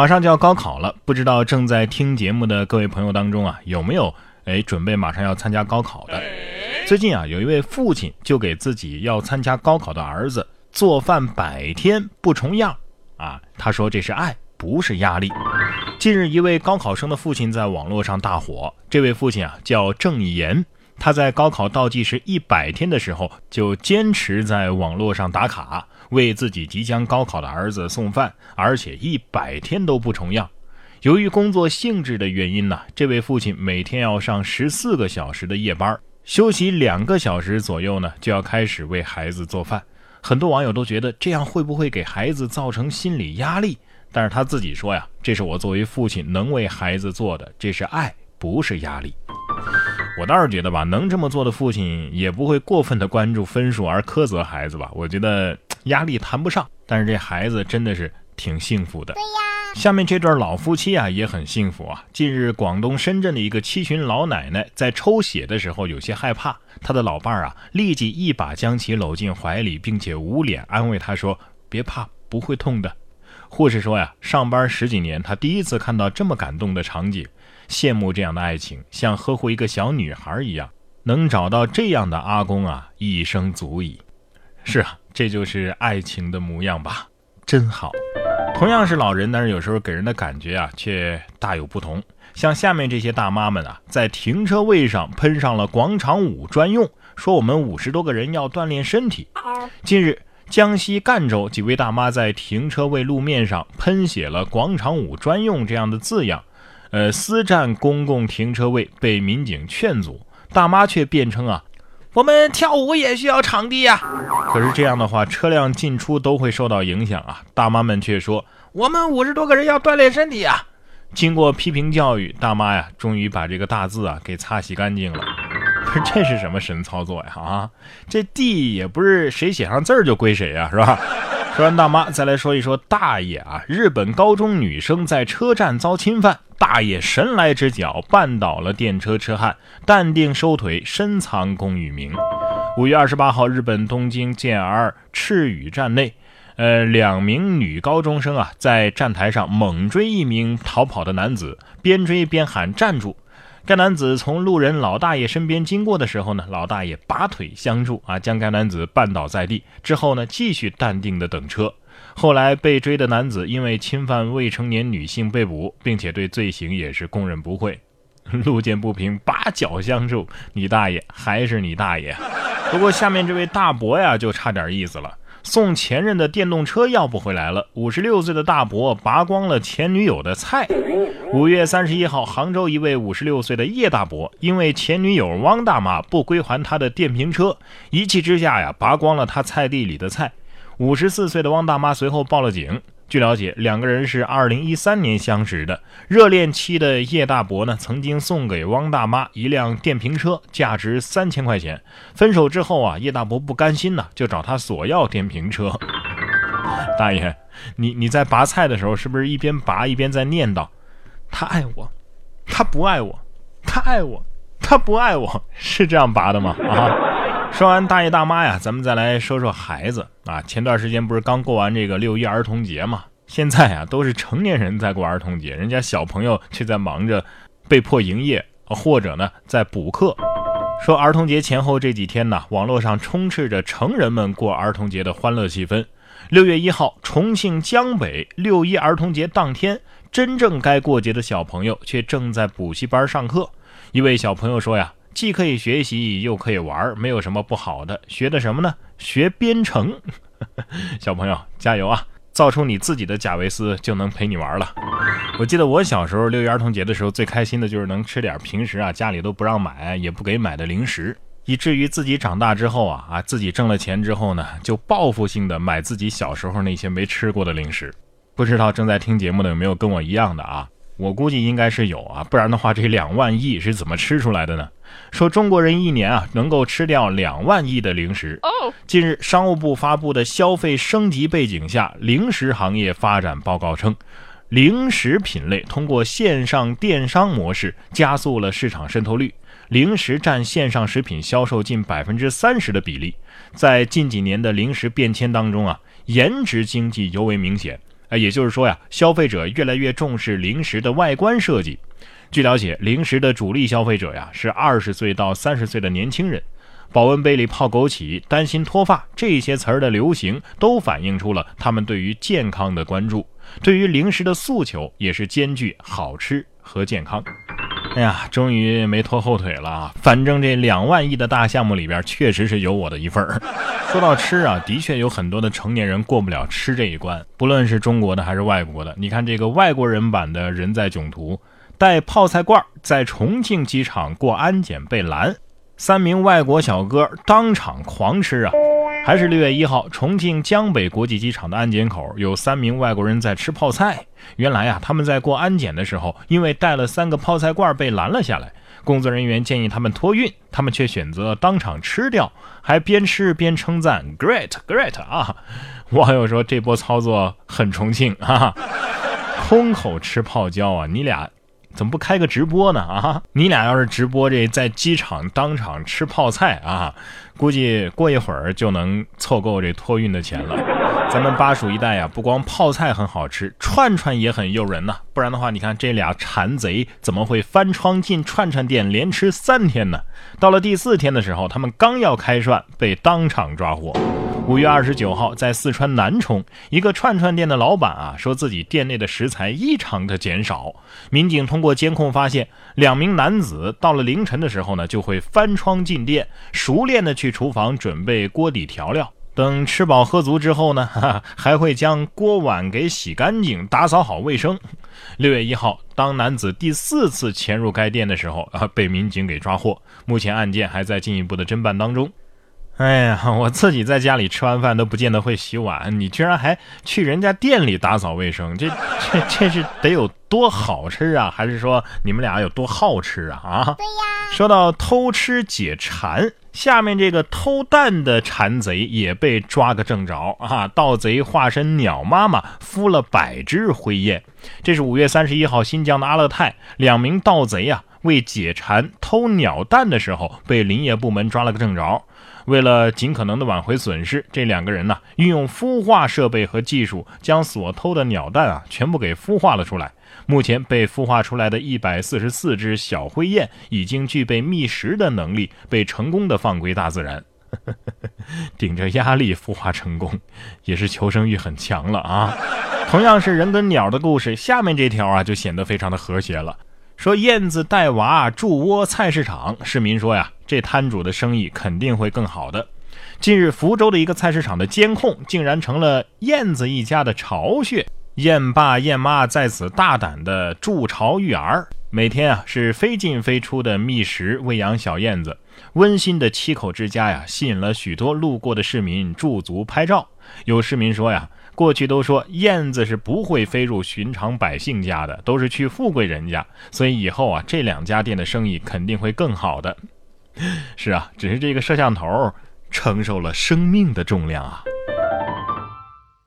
马上就要高考了，不知道正在听节目的各位朋友当中啊，有没有哎准备马上要参加高考的？最近啊，有一位父亲就给自己要参加高考的儿子做饭百天不重样啊，他说这是爱，不是压力。近日，一位高考生的父亲在网络上大火，这位父亲啊叫郑岩。他在高考倒计时一百天的时候，就坚持在网络上打卡，为自己即将高考的儿子送饭，而且一百天都不重样。由于工作性质的原因呢，这位父亲每天要上十四个小时的夜班，休息两个小时左右呢，就要开始为孩子做饭。很多网友都觉得这样会不会给孩子造成心理压力？但是他自己说呀，这是我作为父亲能为孩子做的，这是爱，不是压力。我倒是觉得吧，能这么做的父亲也不会过分的关注分数而苛责孩子吧。我觉得压力谈不上，但是这孩子真的是挺幸福的。对呀，下面这对老夫妻啊也很幸福啊。近日，广东深圳的一个七旬老奶奶在抽血的时候有些害怕，她的老伴儿啊立即一把将其搂进怀里，并且捂脸安慰她说：“别怕，不会痛的。”护士说呀，上班十几年，她第一次看到这么感动的场景。羡慕这样的爱情，像呵护一个小女孩一样，能找到这样的阿公啊，一生足矣。是啊，这就是爱情的模样吧，真好。同样是老人，但是有时候给人的感觉啊，却大有不同。像下面这些大妈们啊，在停车位上喷上了广场舞专用，说我们五十多个人要锻炼身体。近日，江西赣州几位大妈在停车位路面上喷写了“广场舞专用”这样的字样。呃，私占公共停车位被民警劝阻，大妈却辩称啊，我们跳舞也需要场地呀。可是这样的话，车辆进出都会受到影响啊。大妈们却说，我们五十多个人要锻炼身体啊。经过批评教育，大妈呀，终于把这个大字啊给擦洗干净了。不是，这是什么神操作呀？啊，这地也不是谁写上字儿就归谁呀，是吧？说完大妈，再来说一说大爷啊。日本高中女生在车站遭侵犯。大爷神来之脚，绊倒了电车车汉，淡定收腿，深藏功与名。五月二十八号，日本东京 JR 赤羽站内，呃，两名女高中生啊，在站台上猛追一名逃跑的男子，边追边喊站住。该男子从路人老大爷身边经过的时候呢，老大爷拔腿相助啊，将该男子绊倒在地。之后呢，继续淡定的等车。后来被追的男子因为侵犯未成年女性被捕，并且对罪行也是供认不讳。路见不平，拔脚相助，你大爷还是你大爷。不过下面这位大伯呀，就差点意思了。送前任的电动车要不回来了，五十六岁的大伯拔光了前女友的菜。五月三十一号，杭州一位五十六岁的叶大伯，因为前女友汪大妈不归还他的电瓶车，一气之下呀，拔光了他菜地里的菜。五十四岁的汪大妈随后报了警。据了解，两个人是二零一三年相识的。热恋期的叶大伯呢，曾经送给汪大妈一辆电瓶车，价值三千块钱。分手之后啊，叶大伯不甘心呢，就找他索要电瓶车。大爷，你你在拔菜的时候，是不是一边拔一边在念叨：“他爱我，他不爱我，他爱我，他不爱我”？是这样拔的吗？啊？说完大爷大妈呀，咱们再来说说孩子啊。前段时间不是刚过完这个六一儿童节嘛？现在啊，都是成年人在过儿童节，人家小朋友却在忙着被迫营业，或者呢在补课。说儿童节前后这几天呢，网络上充斥着成人们过儿童节的欢乐气氛。六月一号，重庆江北六一儿童节当天，真正该过节的小朋友却正在补习班上课。一位小朋友说呀。既可以学习又可以玩，没有什么不好的。学的什么呢？学编程。小朋友加油啊！造出你自己的贾维斯就能陪你玩了。我记得我小时候六一儿童节的时候，最开心的就是能吃点平时啊家里都不让买也不给买的零食，以至于自己长大之后啊啊自己挣了钱之后呢，就报复性的买自己小时候那些没吃过的零食。不知道正在听节目的有没有跟我一样的啊？我估计应该是有啊，不然的话这两万亿是怎么吃出来的呢？说中国人一年啊能够吃掉两万亿的零食。近日，商务部发布的消费升级背景下零食行业发展报告称，零食品类通过线上电商模式加速了市场渗透率，零食占线上食品销售近百分之三十的比例。在近几年的零食变迁当中啊，颜值经济尤为明显。啊，也就是说呀，消费者越来越重视零食的外观设计。据了解，零食的主力消费者呀是二十岁到三十岁的年轻人。保温杯里泡枸杞，担心脱发，这些词儿的流行，都反映出了他们对于健康的关注，对于零食的诉求也是兼具好吃和健康。哎呀，终于没拖后腿了啊！反正这两万亿的大项目里边，确实是有我的一份儿。说到吃啊，的确有很多的成年人过不了吃这一关，不论是中国的还是外国的。你看这个外国人版的人在囧途，带泡菜罐在重庆机场过安检被拦。三名外国小哥当场狂吃啊！还是六月一号，重庆江北国际机场的安检口有三名外国人在吃泡菜。原来呀，他们在过安检的时候，因为带了三个泡菜罐被拦了下来。工作人员建议他们托运，他们却选择当场吃掉，还边吃边称赞：“Great, great 啊！”网友说这波操作很重庆啊，空口吃泡椒啊，你俩。怎么不开个直播呢？啊，你俩要是直播这在机场当场吃泡菜啊，估计过一会儿就能凑够这托运的钱了。咱们巴蜀一带呀，不光泡菜很好吃，串串也很诱人呐。不然的话，你看这俩馋贼怎么会翻窗进串串店连吃三天呢？到了第四天的时候，他们刚要开涮，被当场抓获。五月二十九号，在四川南充，一个串串店的老板啊，说自己店内的食材异常的减少。民警通过监控发现，两名男子到了凌晨的时候呢，就会翻窗进店，熟练的去厨房准备锅底调料。等吃饱喝足之后呢，还会将锅碗给洗干净，打扫好卫生。六月一号，当男子第四次潜入该店的时候啊，被民警给抓获。目前案件还在进一步的侦办当中。哎呀，我自己在家里吃完饭都不见得会洗碗，你居然还去人家店里打扫卫生，这 这这是得有多好吃啊？还是说你们俩有多好吃啊？啊？对呀。说到偷吃解馋，下面这个偷蛋的馋贼也被抓个正着啊！盗贼化身鸟妈妈，孵了百只灰雁。这是五月三十一号，新疆的阿勒泰，两名盗贼啊，为解馋偷鸟蛋的时候，被林业部门抓了个正着。为了尽可能的挽回损失，这两个人呢，运用孵化设备和技术，将所偷的鸟蛋啊，全部给孵化了出来。目前被孵化出来的一百四十四只小灰雁，已经具备觅食的能力，被成功的放归大自然。顶着压力孵化成功，也是求生欲很强了啊。同样是人跟鸟的故事，下面这条啊，就显得非常的和谐了。说燕子带娃筑窝菜市场，市民说呀，这摊主的生意肯定会更好的。近日，福州的一个菜市场的监控竟然成了燕子一家的巢穴，燕爸燕妈在此大胆的筑巢育儿，每天啊是飞进飞出的觅食喂养小燕子，温馨的七口之家呀，吸引了许多路过的市民驻足拍照。有市民说呀。过去都说燕子是不会飞入寻常百姓家的，都是去富贵人家，所以以后啊，这两家店的生意肯定会更好的。是啊，只是这个摄像头承受了生命的重量啊。